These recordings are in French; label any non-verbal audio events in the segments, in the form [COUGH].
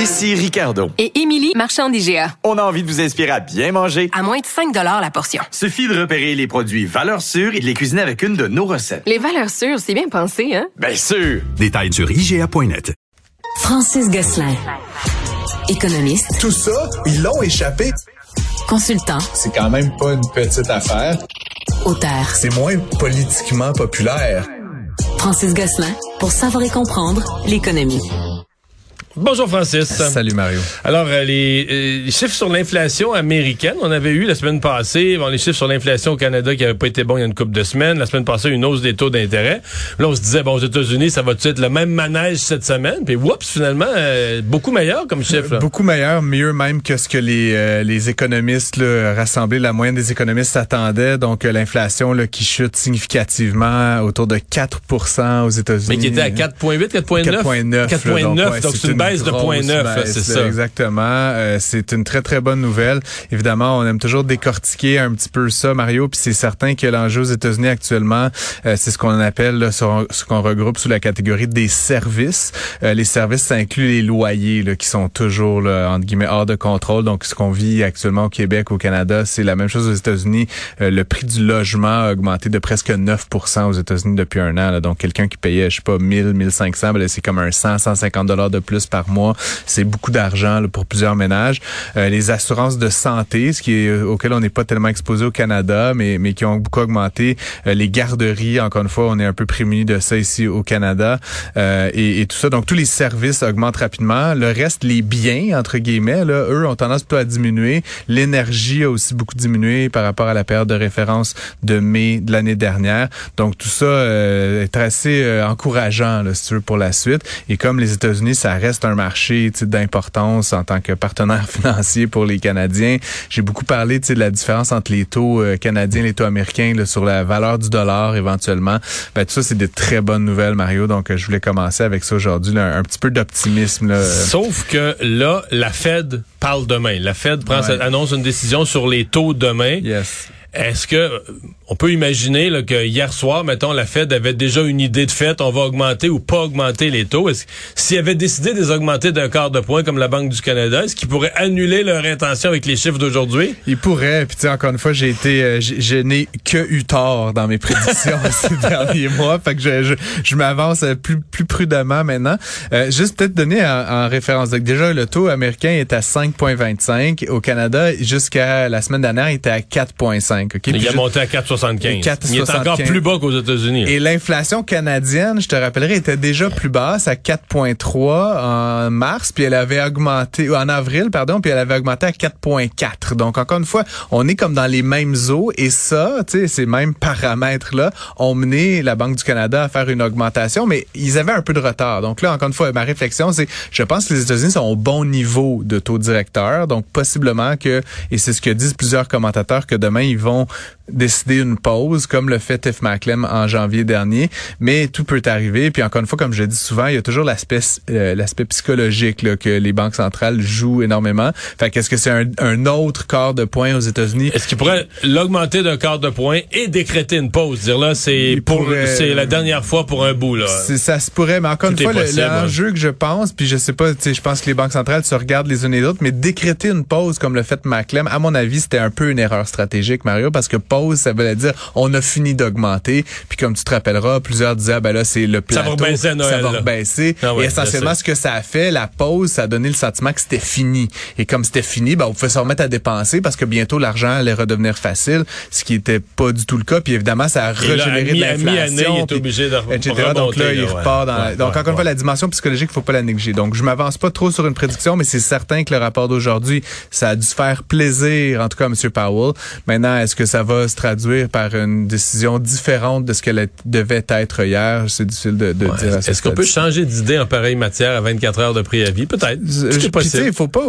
Ici Ricardo. Et Émilie, marchand d'IGA. On a envie de vous inspirer à bien manger. À moins de 5 la portion. Suffit de repérer les produits valeurs sûres et de les cuisiner avec une de nos recettes. Les valeurs sûres, c'est bien pensé, hein? Bien sûr! Détails sur IGA.net. Francis Gosselin. Économiste. Tout ça, ils l'ont échappé. Consultant. C'est quand même pas une petite affaire. Auteur. C'est moins politiquement populaire. Francis Gosselin, pour savoir et comprendre l'économie. Bonjour Francis. Salut Mario. Alors euh, les, euh, les, chiffres sur l'inflation américaine, on avait eu la semaine passée, bon les chiffres sur l'inflation au Canada qui n'avaient pas été bons il y a une couple de semaines, la semaine passée une hausse des taux d'intérêt. Là on se disait bon aux États-Unis ça va être le même manège cette semaine, puis oups finalement euh, beaucoup meilleur comme chiffre. Beaucoup meilleur, mieux même que ce que les les économistes là, rassemblés, la moyenne des économistes attendaient. Donc l'inflation qui chute significativement autour de 4% aux États-Unis. Mais qui était à 4.8, 4.9. 4.9. 4.9 donc c'est une baisse de 0.9, c'est ça. Exactement. Euh, c'est une très, très bonne nouvelle. Évidemment, on aime toujours décortiquer un petit peu ça, Mario, puis c'est certain que l'enjeu aux États-Unis actuellement, euh, c'est ce qu'on appelle, là, ce qu'on regroupe sous la catégorie des services. Euh, les services, ça inclut les loyers là, qui sont toujours, là, entre guillemets, hors de contrôle. Donc, ce qu'on vit actuellement au Québec, au Canada, c'est la même chose aux États-Unis. le prix du logement a augmenté de presque 9% aux États-Unis depuis un an. Là. Donc, quelqu'un qui payait, je sais pas, 1000, 1500, ben, c'est comme un 100, 150 dollars de plus par mois. C'est beaucoup d'argent pour plusieurs ménages. Euh, les assurances de santé, ce qui est euh, auquel on n'est pas tellement exposé au Canada, mais mais qui ont beaucoup augmenté. Euh, les garderies, encore une fois, on est un peu prémunis de ça ici au Canada et, et, tout ça. Donc tous les services augmentent rapidement. Le reste, les biens entre guillemets, là, eux ont tendance plutôt à diminuer. L'énergie a aussi beaucoup diminué par rapport à la période de référence de mai de l'année dernière. Donc tout ça est assez encourageant, là, si tu veux, pour la suite. Et comme les États-Unis, ça reste un marché d'importance en tant que partenaire [LAUGHS] financier pour les Canadiens. J'ai beaucoup parlé de la différence entre les taux euh, canadiens et les taux américains là, sur la valeur du dollar éventuellement. Ben, tout ça, c'est de très bonnes nouvelles, Mario. Donc, euh, je voulais commencer avec ça aujourd'hui, un, petit peu d'optimisme. Sauf que là, la Fed parle demain. La Fed prend annonce une décision sur les taux demain. Yes. Est-ce que on peut imaginer là, que hier soir, mettons, la Fed avait déjà une idée de fait, on va augmenter ou pas augmenter les taux? S'ils avaient décidé de les augmenter d'un quart de point comme la Banque du Canada, est-ce qu'ils pourraient annuler leur intention avec les chiffres d'aujourd'hui? Ils pourraient. Puis encore une fois, j'ai été, euh, je n'ai que eu tort dans mes prédictions [LAUGHS] ces derniers mois. Fait que je, je, m'avance plus, plus prudemment maintenant. Euh, juste peut-être donner en, référence. Donc déjà, le taux américain est à 5,25. Au Canada, jusqu'à la semaine dernière, était à 4,5. Il a monté à 4,75. Il est encore plus bas qu'aux États-Unis. Et l'inflation canadienne, je te rappellerai, était déjà plus basse à 4,3 en mars, puis elle avait augmenté en avril, pardon, puis elle avait augmenté à 4,4. Donc encore une fois, on est comme dans les mêmes eaux et ça, tu sais, ces mêmes paramètres là ont mené la Banque du Canada à faire une augmentation, mais ils avaient un peu de retard. Donc là, encore une fois, ma réflexion, c'est, je pense que les États-Unis sont au bon niveau de taux directeur, donc possiblement que, et c'est ce que disent plusieurs commentateurs, que demain ils vont décider une pause, comme le fait Tiff Macklem en janvier dernier. Mais tout peut arriver. Puis encore une fois, comme je dis souvent, il y a toujours l'aspect euh, l'aspect psychologique là, que les banques centrales jouent énormément. Fait qu'est-ce que c'est un, un, autre quart de point aux États-Unis? Est-ce qu'il pourrait l'augmenter d'un quart de point et décréter une pause? Dire là, c'est pour c'est la dernière fois pour un bout là. Ça se pourrait, mais encore une fois, l'enjeu que je pense, puis je sais pas, je pense que les banques centrales se regardent les unes et les autres, mais décréter une pause comme le fait Macklem, à mon avis, c'était un peu une erreur stratégique, Mario, parce que pause, ça veut dire on a fini d'augmenter. Puis comme tu te rappelleras, plusieurs disaient, ah, ben là, c'est le plateau. Ça va baisser à Noël. Ça va baisser. Ah et essentiellement, ce que ça a fait, la pause, ça a donné le sentiment que c'était fini. Et comme c'était fini, ben, on pouvait se remettre à dépenser parce que bientôt, l'argent allait redevenir facile, ce qui était pas du tout le cas. Puis évidemment, ça a régénéré de l'inflation. etc. Donc là, il repart dans Donc encore une fois, la dimension psychologique, il faut pas la négliger. Donc je m'avance pas trop sur une prédiction, mais c'est certain que le rapport d'aujourd'hui, ça a dû faire plaisir, en tout cas à M. Powell. Maintenant, est-ce que ça va se traduire par une décision différente de ce qu'elle devait être hier? C'est difficile de, de dire. Est-ce qu'on peut changer d'idée en pareille matière à 24 heures de préavis? Peut-être. C'est possible. Il faut pas.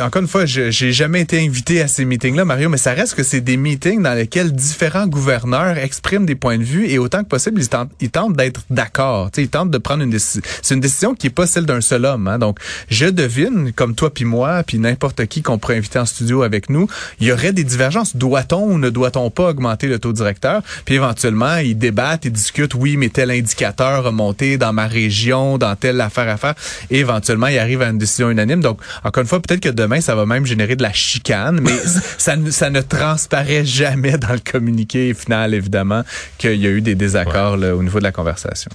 Encore une fois, j'ai jamais été invité à ces meetings-là, Mario, mais ça reste que c'est des meetings dans lesquels différents gouverneurs expriment des points de vue et autant que possible, ils tentent, ils tentent d'être d'accord. Ils tentent de prendre une décision. C'est une décision qui est pas celle d'un seul homme. Hein. Donc, je devine, comme toi puis moi, puis n'importe qui qu'on pourrait inviter en studio avec nous, il y aurait des divergences. Doit-on ou ne doit-on pas augmenter le taux directeur? Puis éventuellement, ils débattent, ils discutent, oui, mais tel indicateur a monté dans ma région, dans telle affaire à faire. Et éventuellement, ils arrivent à une décision unanime. Donc, encore une fois, peut-être que demain, ça va même générer de la chicane, mais [LAUGHS] ça, ne- ça ne transparaît jamais dans le communiqué final, évidemment, qu'il y a eu des désaccords là, au niveau de la conversation.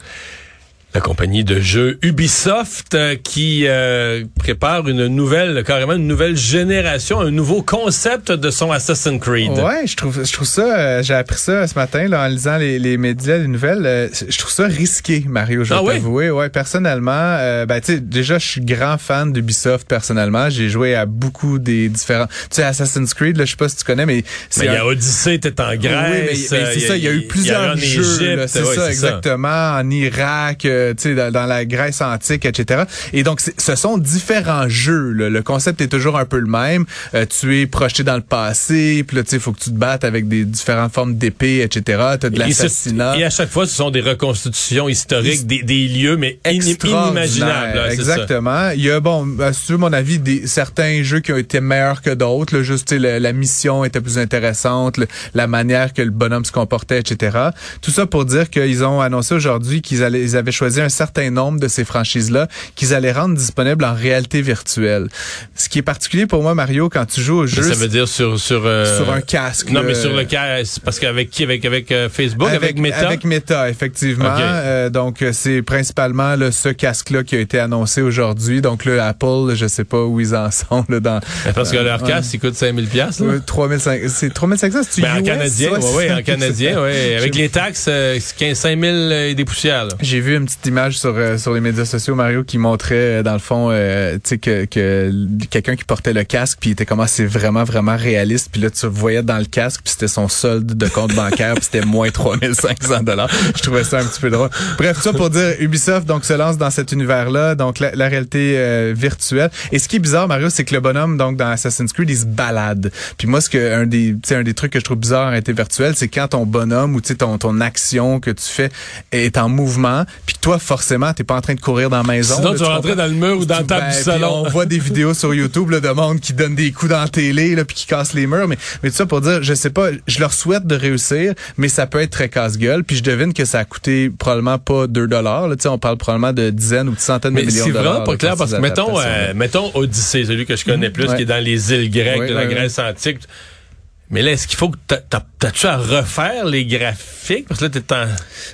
La compagnie de jeux Ubisoft euh, qui euh, prépare une nouvelle, carrément une nouvelle génération, un nouveau concept de son Assassin's Creed. Ouais, je trouve, je trouve ça, euh, j'ai appris ça ce matin là, en lisant les, les médias, les nouvelles. euh, je trouve ça risqué, Mario, je vais Ah oui? t'avouer. Ouais, personnellement, euh, ben tu sais, déjà, je suis grand fan d'Ubisoft personnellement. J'ai joué à beaucoup des différents. Tu sais, Assassin's Creed, là, je sais pas si tu connais, mais Mais il y a Odyssey, t'es en Oui, Grèce. mais, mais c'est ça, il y a eu plusieurs en jeux, Égypte, là, c'est ouais, ça, exactement, en Irak, euh, tu sais, dans, dans la Grèce antique, etc. Et donc, ce sont différents jeux. là. Le concept est toujours un peu le même. Euh, tu es projeté dans le passé, puis là, tu il faut que tu te battes avec des différentes formes d'épées, etc. T'as de Et, ce- l'assassinat. et à chaque fois, ce sont des reconstitutions historiques des, des lieux, mais inimaginables. là, ça. Exactement. Il y a, bon, à ce mon avis, des, certains jeux qui ont été meilleurs que d'autres. là. Juste, tu le- la mission était plus intéressante, le- la manière que le bonhomme se comportait, etc. Tout ça pour dire qu'ils ont annoncé aujourd'hui qu'ils avaient choisi un certain nombre de ces franchises-là qu'ils allaient rendre disponibles en réalité virtuelle. Ce qui est particulier pour moi, Mario, quand tu joues au jeu, Ça veut dire sur sur euh, sur un casque. Non, mais sur le casque, parce qu'avec qui Avec avec euh, Facebook, avec, Meta? Avec Meta, effectivement. Euh, donc, euh, c'est principalement là, ce casque-là qui a été annoncé aujourd'hui. Donc, le Apple, je sais pas où ils en [LAUGHS] sont. Là, dans, Parce que euh, leur casque, il coûte 5000 pièces. Euh, 3500, c'est 3500, c'est Ben, en US, canadien, ouais, oui, ouais, en canadien, ouais. Avec les taxes, euh, c'est 15 5 000 et des poussières. J'ai vu une petite image sur euh, sur les médias sociaux Mario qui montrait euh, dans le fond euh, tu sais que, que quelqu'un qui portait le casque puis était comment c'est vraiment vraiment réaliste puis là tu voyais dans le casque puis c'était son solde de compte bancaire puis c'était moins 3500 dollars. Je trouvais ça un petit peu drôle. Bref, tout ça pour dire Ubisoft donc se lance dans cet univers là donc la, la réalité euh, virtuelle et ce qui est bizarre Mario c'est que le bonhomme donc dans Assassin's Creed il se balade. Puis moi ce que un des un des trucs que je trouve bizarre en réalité virtuelle c'est quand ton bonhomme ou tu ton ton action que tu fais est en mouvement puis toi forcément t'es pas en train de courir dans la maison. Sinon, là, tu vas rentrer dans le mur ou dans la table Ben, du salon. On voit des vidéos sur YouTube là, de monde qui donne des coups dans la télé là, puis qui casse les murs. Mais, mais tout ça pour dire, je sais pas, je leur souhaite de réussir, mais ça peut être très casse-gueule. Puis je devine que ça a coûté probablement pas 2 dollars. On parle probablement de dizaines ou de centaines de millions c'est de dollars. vraiment pas clair parce que mettons, euh, mettons Odyssée, celui que je connais plus, Ouais. qui est dans les îles grecques de la Grèce antique. Mais là, est-ce qu'il faut que t'a- t'a- t'as-tu à refaire les graphiques? Parce que là, t'es en...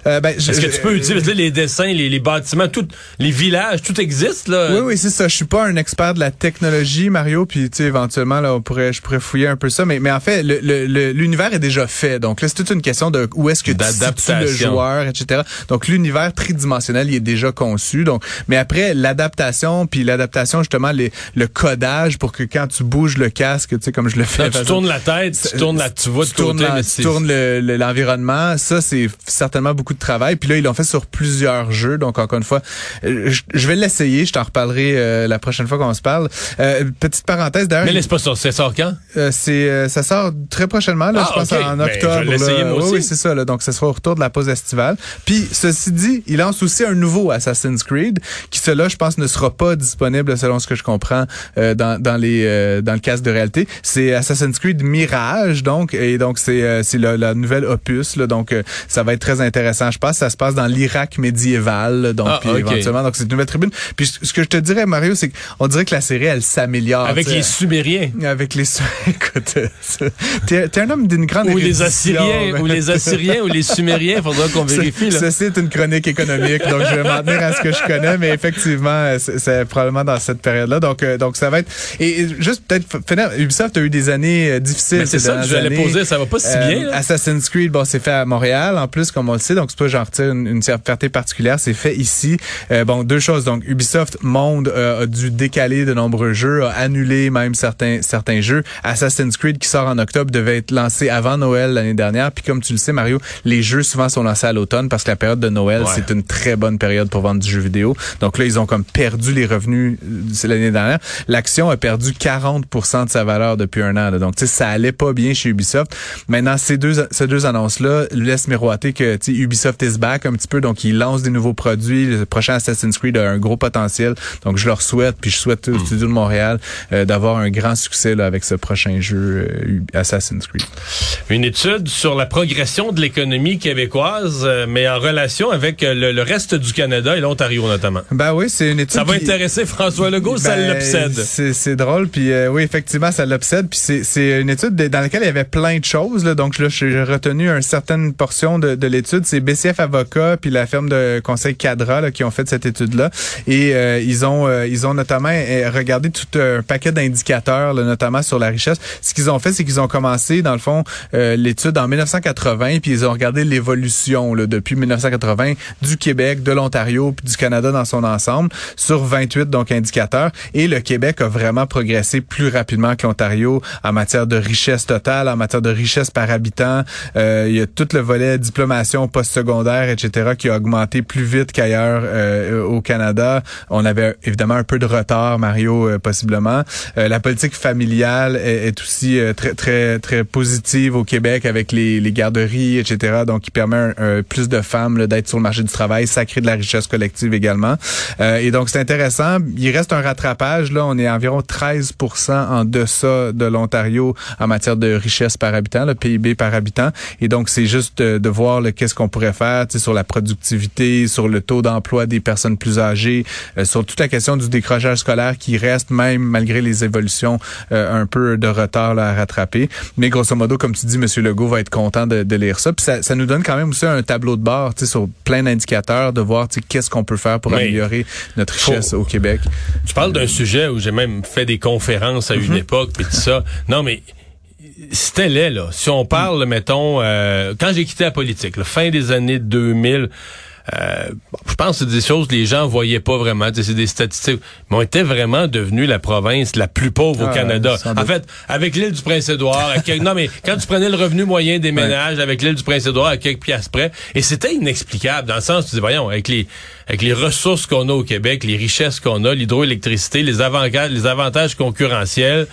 Euh, ben, Est-ce que tu peux euh, utiliser parce que là, les dessins, les, les bâtiments, tout, les villages, tout existe, là? Oui, oui, c'est ça. Je suis pas un expert de la technologie, Mario, puis tu sais, éventuellement, là, on pourrait, je pourrais fouiller un peu ça, mais, mais en fait, le- le- le- l'univers est déjà fait. Donc là, c'est toute une question de où est-ce que tu situes le joueur, etc. Donc l'univers tridimensionnel, il est déjà conçu. Donc, mais après, l'adaptation, puis l'adaptation, justement, les, le codage pour que quand tu bouges le casque, tu sais, comme je le fais. Quand tu tournes la tête, tu tournes la, tu vois de tu tournes, côté, mais tu tournes le- le- l'environnement. ça, c'est certainement beaucoup de travail. Puis là, ils l'ont fait sur plusieurs jeux. Donc, encore une fois, euh, je, je vais l'essayer. Je t'en reparlerai euh, la prochaine fois qu'on se parle. Euh, petite parenthèse, d'ailleurs. Mais c'est pas ça, c'est sort quand? Euh, c'est euh, ça sort très prochainement là, Ah, je pense en Ben, octobre. je vais moi Oui, aussi. oui, c'est ça là. Donc ce sera au retour de la pause estivale. Puis ceci dit, il lance aussi un nouveau Assassin's Creed qui cela je pense ne sera pas disponible selon ce que je comprends euh, dans dans les euh, dans le casque de réalité. C'est Assassin's Creed Mirage donc et donc c'est euh, c'est la, la nouvelle opus là, donc euh, ça va être très intéressant. Je pense ça se passe dans l'Irak médiéval donc Ah, puis éventuellement donc c'est une nouvelle tribune. Puis ce que je te dirais Mario c'est qu'on dirait que la série elle s'améliore Avec les Sumériens. Avec les [LAUGHS] écoute, euh, t'es un homme d'une grande Ou les Assyriens, mais- ou les Assyriens, ou les Sumériens, [LAUGHS] faudra qu'on vérifie, là. Ceci est une chronique économique, donc je vais m'en tenir à ce que je connais, mais effectivement, c'est probablement dans cette période-là. Donc, euh, donc ça va être. Et, juste peut-être finir, Ubisoft a eu des années difficiles. C'est ça que poser, ça va pas si Euh, bien, là. Assassin's Creed, bon, c'est fait à Montréal, en plus, comme on le sait, donc c'est pas j'en retire une, une fierté particulière, c'est fait ici. Euh, bon, deux choses. Donc, Ubisoft Monde euh, a dû décaler de nombreux jeux, a annulé même certains certains jeux. Assassin's Creed qui sort en octobre devait être lancé avant Noël l'année dernière. Puis comme tu le sais, Mario, les jeux souvent sont lancés à l'automne parce que la période de Noël, Ouais. c'est une très bonne période pour vendre du jeu vidéo. Donc là, ils ont comme perdu les revenus l'année dernière. L'action a perdu 40% de sa valeur depuis un an. là. Donc, tu sais, ça allait pas bien chez Ubisoft. Maintenant, ces deux, ces deux annonces-là laisse miroiter que Ubisoft is back un petit peu, donc ils lancent des nouveaux produits. Le prochain Assassin's Creed a un gros potentiel, donc je leur souhaite, puis je souhaite au studio de Montréal euh, d'avoir un grand succès là, avec ce prochain jeu euh, Assassin's Creed. Une étude sur la progression de l'économie québécoise, euh, mais en relation avec le, le reste du Canada et l'Ontario notamment. Ben oui, c'est une étude. Ça va qui- intéresser François Legault, ça Ben, l'obsède. C'est drôle, puis oui, effectivement, ça l'obsède. Puis c'est- une étude de- dans laquelle il y avait plein de choses. Là, donc là, j'ai retenu une certaine portion de, de l'étude. C'est BCF Avocat puis la firme de conseil Cadra là, qui ont fait cette étude-là. Et euh, ils ont euh, ils ont notamment euh, regardé tout un paquet d'indicateurs, notamment sur la richesse. Ce qu'ils ont fait, c'est qu'ils ont commencé, dans le fond, euh, l'étude en 1980, puis ils ont regardé l'évolution depuis 1980 du Québec, de l'Ontario, puis du Canada dans son ensemble, sur 28 donc indicateurs. Et le Québec a vraiment progressé plus rapidement que l'Ontario en matière de richesse en matière de richesse par habitant. Euh, il y a tout le volet diplomation postsecondaire, etc., qui a augmenté plus vite qu'ailleurs euh, au Canada. On avait évidemment un peu de retard, Mario, euh, possiblement. Euh, la politique familiale est, est aussi euh, très très très positive au Québec avec les, les garderies, etc. Donc, qui permet un- un- plus de femmes d'être sur le marché du travail. Ça crée de la richesse collective également. Euh, et donc, c'est intéressant. Il reste un rattrapage. Là, on est à environ 13 en deçà de l'Ontario en matière de richesse par habitant, le PIB par habitant. Et donc, c'est juste euh, de voir qu'est-ce qu'on pourrait faire tu sur la productivité, sur le taux d'emploi des personnes plus âgées, euh, sur toute la question du décrochage scolaire qui reste même malgré les évolutions euh, un peu de retard là, à rattraper. Mais grosso modo, comme tu dis, M. Legault va être content de, de lire ça. Puis ça, ça nous donne quand même aussi un tableau de bord tu sur plein d'indicateurs de voir tu qu'est-ce qu'on peut faire pour améliorer notre richesse Faut- au Québec. Je parle d'un sujet où j'ai même fait des conférences à Mhm. une époque, puis tout ça. Non, mais c'était laid, là. Si on parle, mettons, euh, quand j'ai quitté la politique, la fin des années 2000, euh, je pense que c'est des choses que les gens voyaient pas vraiment. C'est des statistiques. Mais on était vraiment devenu la province la plus pauvre au Ah, Canada. En fait, avec l'île du Prince-Édouard, [LAUGHS] non mais quand tu prenais le revenu moyen des ménages avec l'île du Prince-Édouard à quelques piastres près, et c'était inexplicable dans le sens, tu dis, voyons, avec les avec les ressources qu'on a au Québec, les richesses qu'on a, l'hydroélectricité, les avantages, les avantages concurrentiels.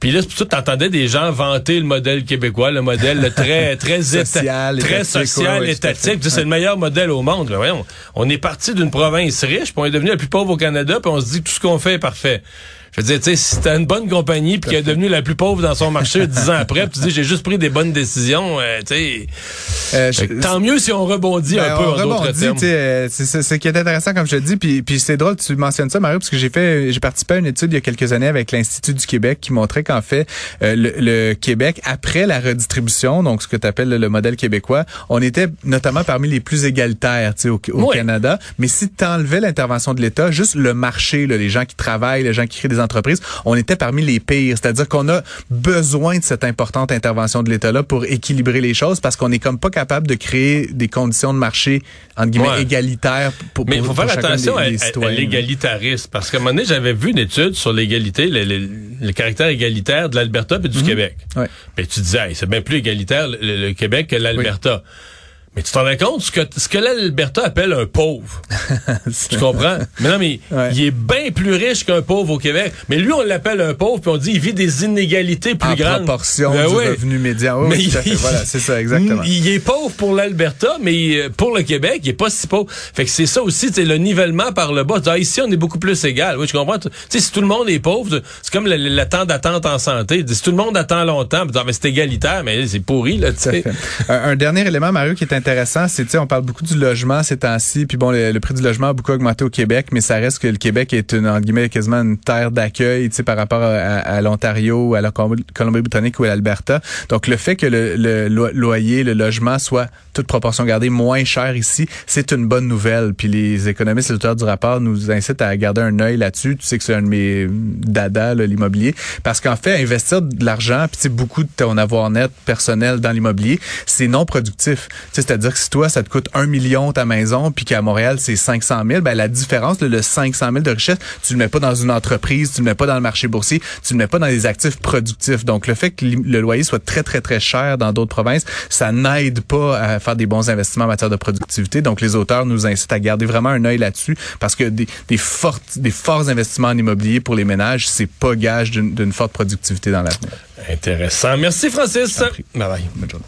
Puis là, c'est que t'entendais des gens vanter le modèle québécois, le modèle le très [LAUGHS] très Social, très étatique, social, étatique. C'est le meilleur modèle au monde. Mais voyons, on est parti d'une province riche, puis on est devenu la plus pauvre au Canada, puis on se dit que tout ce qu'on fait est parfait. Je veux dire, tu sais, si t'as une bonne compagnie puis qui est devenue la plus pauvre dans son marché [LAUGHS] dix ans après, puis tu dis j'ai juste pris des bonnes décisions, euh, tu sais, Euh, je- tant mieux si on rebondit Ben, un peu on en d'autres rebondit, termes. tu sais, euh, c'est c'est- ce qui est intéressant comme je te dis puis puis c'est drôle que tu mentionnes ça Mario parce que j'ai fait j'ai participé à une étude il y a quelques années avec l'Institut du Québec qui montrait qu'en fait euh, le, le Québec après la redistribution donc ce que tu appelles le modèle québécois on était notamment parmi les plus égalitaires tu sais au, au Oui. Canada mais si tu enlevais l'intervention de l'État juste le marché là, les gens qui travaillent les gens qui créent des entreprises on était parmi les pires c'est-à-dire qu'on a besoin de cette importante intervention de l'État là pour équilibrer les choses parce qu'on est comme pas capable de créer des conditions de marché entre guillemets Ouais. égalitaires pour, Mais il faut faire attention des- à, des à- à citoyens. l'égalitarisme. Parce qu'à un moment donné, j'avais vu une étude sur l'égalité, le, le- le caractère égalitaire de l'Alberta et du Québec. Mhm. Ouais. Mais tu disais, Hey, c'est bien plus égalitaire le, le Québec que l'Alberta. Mais tu t'en rends compte ce que, ce que l'Alberta appelle un pauvre. [LAUGHS] tu comprends? Mais non, mais Ouais. il est bien plus riche qu'un pauvre au Québec. Mais lui, on l'appelle un pauvre, puis on dit il vit des inégalités plus en grandes. proportion Ben du revenu médian. Oui, Mais oui, tout à fait. il- Voilà, c'est ça, exactement. Il est pauvre pour l'Alberta, mais euh, pour le Québec, il est pas si pauvre. Fait que c'est ça aussi, c'est le nivellement par le bas. Ah, ici, on est beaucoup plus égal. Oui, je comprends. Tu sais, si tout le monde est pauvre, c'est comme le, le- le temps d'attente en santé. Si tout le monde attend longtemps, mais c'est égalitaire, mais c'est pourri, là, tu sais. un, un dernier élément, Mario, qui est intéressant, c'est, tu sais, on parle beaucoup du logement ces temps-ci, puis bon, le, prix du logement a beaucoup augmenté au Québec, mais ça reste que le Québec est une, entre guillemets, quasiment une terre d'accueil, tu sais, par rapport à, l'Ontario, à la Colomb- Colombie-Britannique ou à l'Alberta. Donc, le fait que le, le lo- loyer, le logement soit, toute proportion gardée, moins cher ici, c'est une bonne nouvelle. Puis les économistes, les auteurs du rapport nous incitent à garder un œil là-dessus. Tu sais que c'est un de mes dada, l'immobilier, parce qu'en fait, investir de l'argent, puis tu sais, beaucoup de ton avoir net personnel dans l'immobilier, c'est non productif. C'est-à-dire que si toi, ça te coûte un million ta maison, puis qu'à Montréal, c'est 500 000, ben la différence, le, le 500 000 de richesse, tu le mets pas dans une entreprise, tu le mets pas dans le marché boursier, tu le mets pas dans des actifs productifs. Donc, le fait que le loyer soit très, très, très cher dans d'autres provinces, ça n'aide pas à faire des bons investissements en matière de productivité. Donc, les auteurs nous incitent à garder vraiment un œil là-dessus parce que des, des, fortes, des forts investissements en immobilier pour les ménages, c'est pas gage d'une forte productivité dans l'avenir. Intéressant. Merci, Francis. Bye bye. Bonne journée.